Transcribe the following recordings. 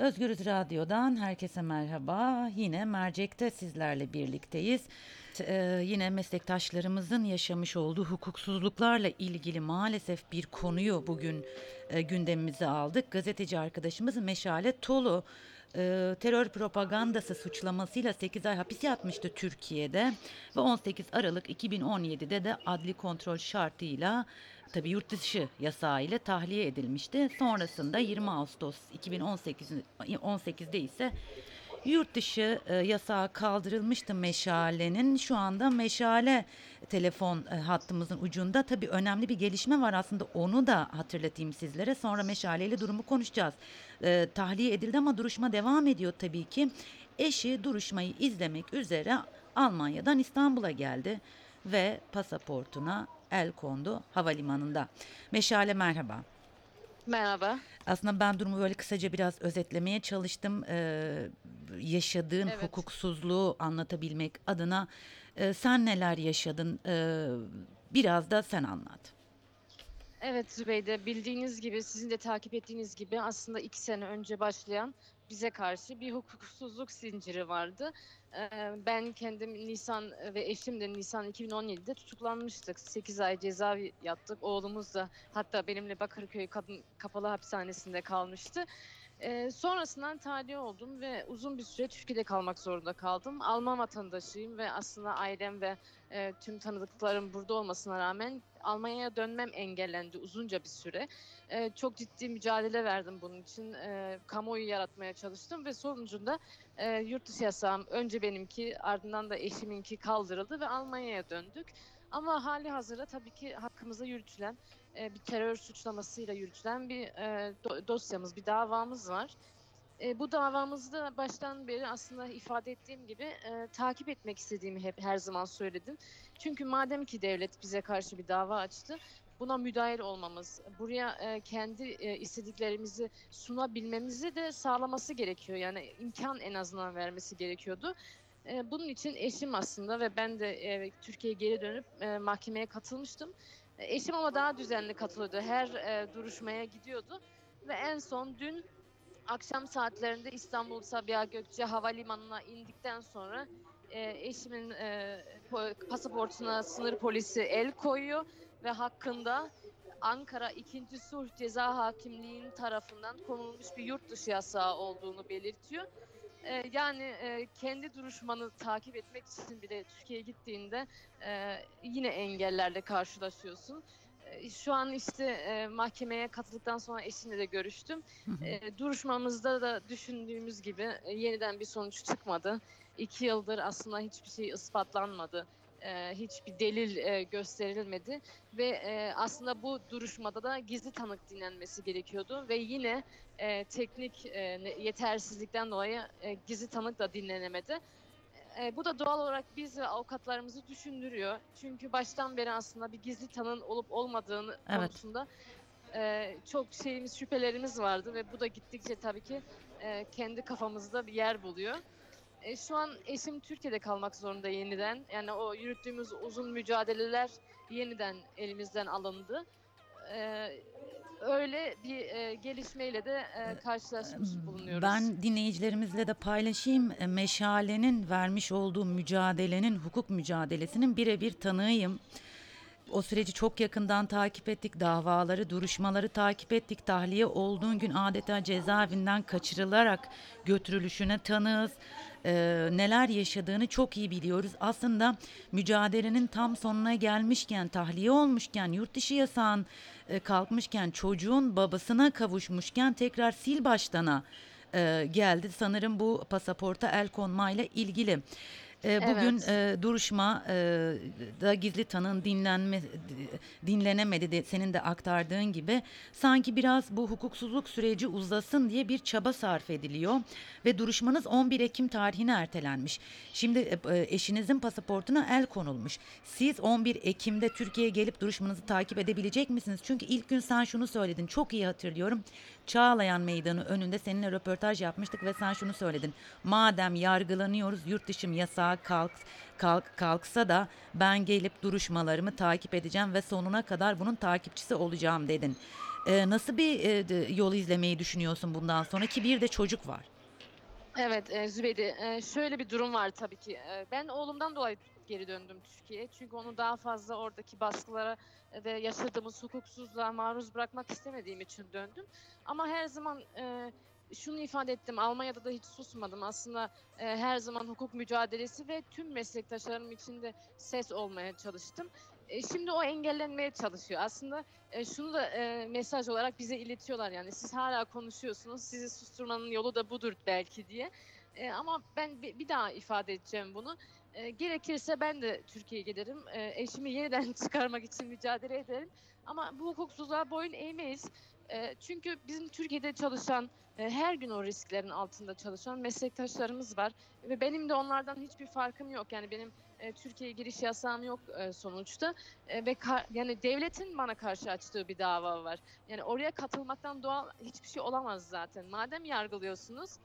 Özgürüz Radyo'dan herkese merhaba. Yine Mercek'te sizlerle birlikteyiz. Ee, yine meslektaşlarımızın yaşamış olduğu hukuksuzluklarla ilgili maalesef bir konuyu bugün e, gündemimize aldık. Gazeteci arkadaşımız Meşale Tolu e, terör propagandası suçlamasıyla 8 ay hapis yatmıştı Türkiye'de ve 18 Aralık 2017'de de adli kontrol şartıyla tabi yurt dışı yasağı ile tahliye edilmişti. Sonrasında 20 Ağustos 2018 18'de ise yurt dışı e, yasağı kaldırılmıştı Meşale'nin. Şu anda Meşale telefon e, hattımızın ucunda. Tabii önemli bir gelişme var aslında onu da hatırlatayım sizlere. Sonra Meşale ile durumu konuşacağız. E, tahliye edildi ama duruşma devam ediyor tabii ki. Eşi duruşmayı izlemek üzere Almanya'dan İstanbul'a geldi ve pasaportuna el kondu havalimanında. Meşale merhaba. Merhaba. Aslında ben durumu böyle kısaca biraz özetlemeye çalıştım. Ee, yaşadığın Evet. hukuksuzluğu anlatabilmek adına Ee, sen neler yaşadın? Ee, biraz da sen anlat. Evet Zübeyde bildiğiniz gibi sizin de takip ettiğiniz gibi aslında iki sene önce başlayan bize karşı bir hukuksuzluk zinciri vardı. Ee, Ben kendim Nisan ve eşim de Nisan 2017'de tutuklanmıştık. 8 ay ceza yattık. Oğlumuz da hatta benimle Bakırköy Kadın Kapalı Hapishanesi'nde kalmıştı. Ee, sonrasından tahliye oldum ve uzun bir süre Türkiye'de kalmak zorunda kaldım. Alman vatandaşıyım ve aslında ailem ve e, tüm tanıdıklarım burada olmasına rağmen Almanya'ya dönmem engellendi uzunca bir süre. E, çok ciddi mücadele verdim bunun için. E, kamuoyu yaratmaya çalıştım ve sonucunda e, yurt dışı yasağım önce benimki ardından da eşiminki kaldırıldı ve Almanya'ya döndük. Ama hali hazırda tabii ki hakkımızda yürütülen e, bir terör suçlamasıyla yürütülen bir e, do- dosyamız, bir davamız var. E, bu davamızda baştan beri aslında ifade ettiğim gibi e, takip etmek istediğimi hep her zaman söyledim. Çünkü madem ki devlet bize karşı bir dava açtı, buna müdahil olmamız, buraya e, kendi e, istediklerimizi sunabilmemizi de sağlaması gerekiyor. Yani imkan en azından vermesi gerekiyordu. E, bunun için eşim aslında ve ben de e, Türkiye'ye geri dönüp e, mahkemeye katılmıştım. E, eşim ama daha düzenli katılıyordu. Her e, duruşmaya gidiyordu. Ve en son dün akşam saatlerinde İstanbul Sabiha Gökçe Havalimanı'na indikten sonra e, eşimin e, po- pasaportuna sınır polisi el koyuyor ve hakkında Ankara 2. Sulh Ceza Hakimliği'nin tarafından konulmuş bir yurt dışı yasağı olduğunu belirtiyor. E, yani e, kendi duruşmanı takip etmek için bile Türkiye'ye gittiğinde e, yine engellerle karşılaşıyorsun. E, Şu an işte e, mahkemeye katıldıktan sonra eşimle de görüştüm. E, duruşmamızda da düşündüğümüz gibi e, yeniden bir sonuç çıkmadı. İki yıldır aslında hiçbir şey ispatlanmadı. E, hiçbir delil e, gösterilmedi ve e, aslında bu duruşmada da gizli tanık dinlenmesi gerekiyordu ve yine e, teknik e, yetersizlikten dolayı e, gizli tanık da dinlenemedi. E, bu da doğal olarak biz ve avukatlarımızı düşündürüyor. Çünkü baştan beri aslında bir gizli tanığın olup olmadığını Evet. konusunda e, çok şeyimiz şüphelerimiz vardı ve bu da gittikçe tabii ki e, kendi kafamızda bir yer buluyor. E, şu an eşim Türkiye'de kalmak zorunda yeniden. Yani o yürüttüğümüz uzun mücadeleler yeniden elimizden alındı. E, öyle bir e, gelişmeyle de e, karşılaşmış bulunuyoruz. Ben dinleyicilerimizle de paylaşayım. E, Meşale'nin vermiş olduğu mücadelenin, hukuk mücadelesinin birebir tanığıyım. O süreci çok yakından takip ettik. Davaları, duruşmaları takip ettik. Tahliye olduğun gün adeta cezaevinden kaçırılarak götürülüşüne tanığız. Ee, neler yaşadığını çok iyi biliyoruz. Aslında mücadelenin tam sonuna gelmişken, tahliye olmuşken, yurt dışı yasağın e, kalkmışken, çocuğun babasına kavuşmuşken tekrar sil baştana e, geldi. Sanırım bu pasaporta el konmayla ilgili. E, bugün Evet. e, duruşma e, da gizli tanığın dinlenme dinlenemedi de senin de aktardığın gibi sanki biraz bu hukuksuzluk süreci uzasın diye bir çaba sarf ediliyor ve duruşmanız 11 Ekim tarihine ertelenmiş. Şimdi e, e, eşinizin pasaportuna el konulmuş. Siz 11 Ekim'de Türkiye'ye gelip duruşmanızı takip edebilecek misiniz? Çünkü ilk gün sen şunu söyledin. Çok iyi hatırlıyorum. Çağlayan Meydanı önünde seninle röportaj yapmıştık ve sen şunu söyledin. Madem yargılanıyoruz yurt dışım yasağı kalk, kalk, kalksa da ben gelip duruşmalarımı takip edeceğim ve sonuna kadar bunun takipçisi olacağım dedin. E, nasıl bir e, yol izlemeyi düşünüyorsun bundan sonra ki bir de çocuk var. Evet e, Zübeyde e, şöyle bir durum var tabii ki. E, ben oğlumdan dolayı geri döndüm Türkiye'ye. Çünkü onu daha fazla oradaki baskılara ve yaşadığımız hukuksuzluğa maruz bırakmak istemediğim için döndüm. Ama her zaman e, şunu ifade ettim. Almanya'da da hiç susmadım. Aslında e, her zaman hukuk mücadelesi ve tüm meslektaşlarım için de ses olmaya çalıştım. E, şimdi o engellenmeye çalışıyor. Aslında e, şunu da e, mesaj olarak bize iletiyorlar yani siz hala konuşuyorsunuz sizi susturmanın yolu da budur belki diye. E, ama ben bir, bir daha ifade edeceğim bunu. E, gerekirse ben de Türkiye'ye giderim. E, eşimi yeniden çıkarmak için mücadele ederim. Ama bu hukuksuzluğa boyun eğmeyiz. E, çünkü bizim Türkiye'de çalışan, e, her gün o risklerin altında çalışan meslektaşlarımız var. Ve benim de onlardan hiçbir farkım yok. Yani benim e, Türkiye'ye giriş yasağım yok e, sonuçta. Ve yani devletin bana karşı açtığı bir dava var. Yani oraya katılmaktan doğal hiçbir şey olamaz zaten. Madem yargılıyorsunuz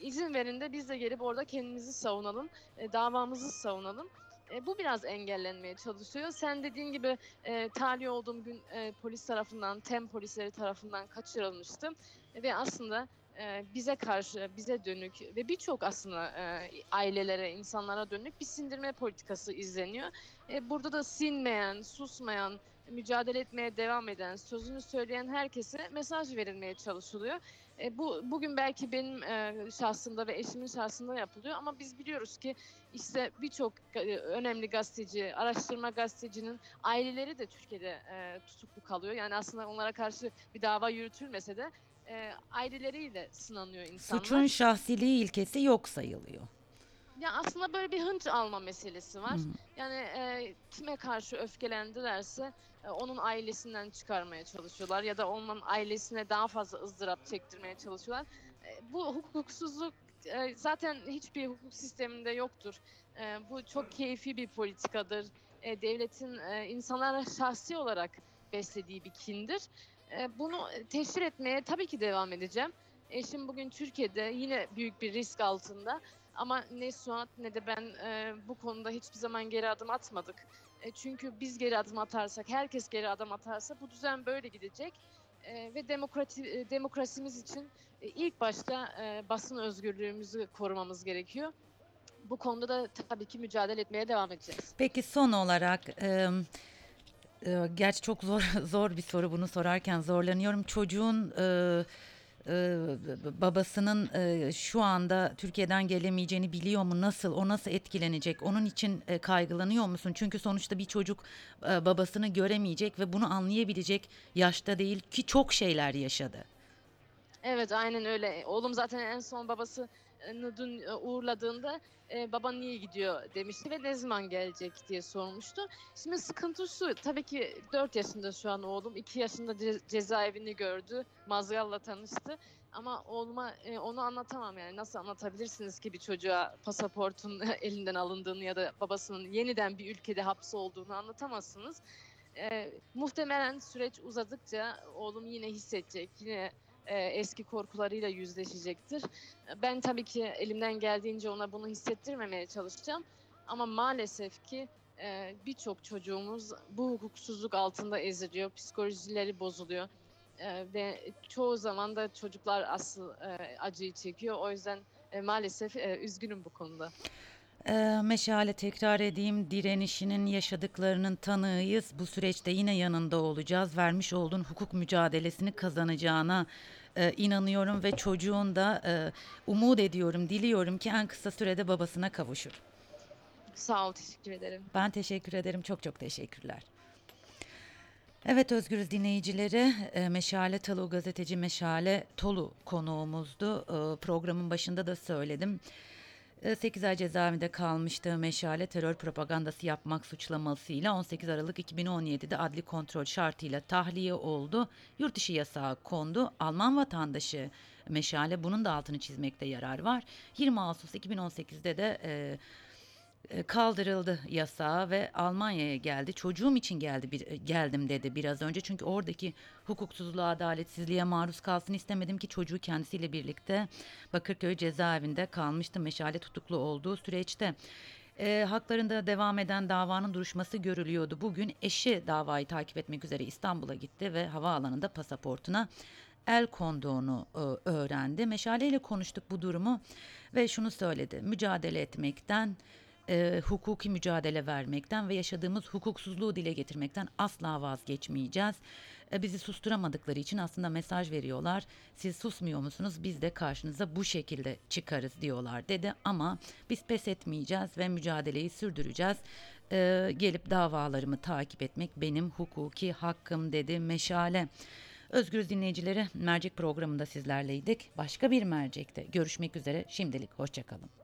izin verin de biz de gelip orada kendimizi savunalım, davamızı savunalım. E, bu biraz engellenmeye çalışıyor. Sen dediğin gibi e, tahliye olduğum gün e, polis tarafından, tem polisleri tarafından kaçırılmıştım. E, ve aslında e, bize karşı, bize dönük ve birçok aslında e, ailelere, insanlara dönük bir sindirme politikası izleniyor. E, burada da sinmeyen, susmayan, mücadele etmeye devam eden, sözünü söyleyen herkese mesaj verilmeye çalışılıyor. E, bu bugün belki benim e, şahsımda ve eşimin şahsında yapılıyor ama biz biliyoruz ki işte birçok e, önemli gazeteci, araştırma gazetecinin aileleri de Türkiye'de e, tutuklu kalıyor. Yani aslında onlara karşı bir dava yürütülmese de e, aileleriyle sınanıyor insanlar. Suçun şahsiliği ilkesi yok sayılıyor. Ya aslında böyle bir hınç alma meselesi var. Hı. Yani e, kime karşı öfkelendilerse e, onun ailesinden çıkarmaya çalışıyorlar ya da onun ailesine daha fazla ızdırap çektirmeye çalışıyorlar. E, bu hukuksuzluk e, zaten hiçbir hukuk sisteminde yoktur. E, bu çok keyfi bir politikadır. E, devletin e, insanlara şahsi olarak beslediği bir kindir. E, bunu teşhir etmeye tabii ki devam edeceğim. Eşim bugün Türkiye'de yine büyük bir risk altında. Ama ne Suat ne de ben e, bu konuda hiçbir zaman geri adım atmadık. E, çünkü biz geri adım atarsak, herkes geri adım atarsa bu düzen böyle gidecek. E, ve demokrati, e, demokrasimiz için e, ilk başta e, basın özgürlüğümüzü korumamız gerekiyor. Bu konuda da tabii ki mücadele etmeye devam edeceğiz. Peki son olarak e, e, gerçi çok zor zor bir soru bunu sorarken zorlanıyorum. Çocuğun e, e, babasının e, şu anda Türkiye'den gelemeyeceğini biliyor mu? Nasıl? O nasıl etkilenecek? Onun için e, kaygılanıyor musun? Çünkü sonuçta bir çocuk babasını göremeyecek ve bunu anlayabilecek yaşta değil ki çok şeyler yaşadı. Evet aynen öyle. Oğlum zaten en son babasını dün e, uğurladığında e, baba niye gidiyor demişti ve ne zaman gelecek diye sormuştu. Şimdi sıkıntı şu tabii ki 4 yaşında şu an oğlum 2 yaşında ce- cezaevini gördü Mazgal'la tanıştı. Ama oğluma e, onu anlatamam yani nasıl anlatabilirsiniz ki bir çocuğa pasaportun elinden alındığını ya da babasının yeniden bir ülkede hapsi olduğunu anlatamazsınız. E, muhtemelen süreç uzadıkça oğlum yine hissedecek, yine e, eski korkularıyla yüzleşecektir. Ben tabii ki elimden geldiğince ona bunu hissettirmemeye çalışacağım. Ama maalesef ki e, birçok çocuğumuz bu hukuksuzluk altında eziliyor, psikolojileri bozuluyor. E, ve çoğu zaman da çocuklar asıl acıyı çekiyor. O yüzden maalesef üzgünüm bu konuda. Ee, Meşale tekrar edeyim direnişinin yaşadıklarının tanığıyız. Bu süreçte yine yanında olacağız. Vermiş olduğun hukuk mücadelesini kazanacağına e, inanıyorum ve çocuğun da e, umut ediyorum, diliyorum ki en kısa sürede babasına kavuşur. Sağ ol, teşekkür ederim. Ben teşekkür ederim. Çok çok teşekkürler. Evet Özgürüz dinleyicileri e, Meşale Tolu gazeteci Meşale Tolu konuğumuzdu. E, Programın başında da söyledim. 8 ay cezaevinde kalmıştı Meşale terör propagandası yapmak suçlamasıyla 18 Aralık 2017'de adli kontrol şartıyla tahliye oldu. Yurt dışı yasağı kondu. Alman vatandaşı Meşale bunun da altını çizmekte yarar var. 20 Ağustos 2018'de de e, e, kaldırıldı yasağı ve Almanya'ya geldi. Çocuğum için geldi bir, e, geldim dedi biraz önce. Çünkü oradaki hukuksuzluğa, adaletsizliğe maruz kalsın istemedim ki çocuğu kendisiyle birlikte Bakırköy cezaevinde kalmıştı meşale tutuklu olduğu süreçte. e, haklarında devam eden davanın duruşması görülüyordu. Bugün eşi davayı takip etmek üzere İstanbul'a gitti ve havaalanında pasaportuna el konduğunu e, öğrendi. Meşale ile konuştuk bu durumu ve şunu söyledi. Mücadele etmekten, e, hukuki mücadele vermekten ve yaşadığımız hukuksuzluğu dile getirmekten asla vazgeçmeyeceğiz. E, bizi susturamadıkları için aslında mesaj veriyorlar. Siz susmuyor musunuz? Biz de karşınıza bu şekilde çıkarız diyorlar dedi. Ama biz pes etmeyeceğiz ve mücadeleyi sürdüreceğiz. E, gelip davalarımı takip etmek benim hukuki hakkım dedi Meşale. Özgür dinleyicileri mercek programında sizlerleydik. Başka bir mercekte görüşmek üzere. Şimdilik hoşçakalın.